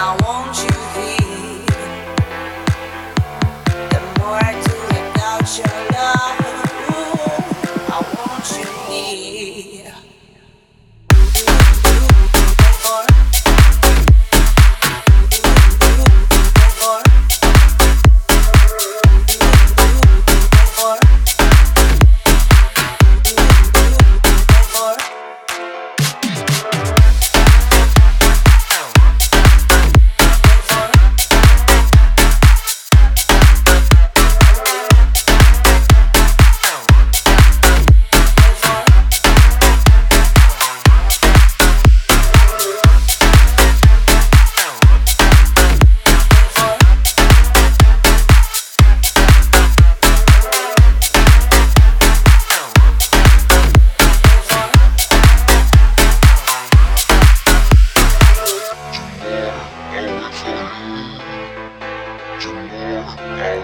I want you.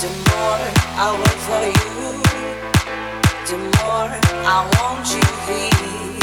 the more I wait for you, the more I want you here.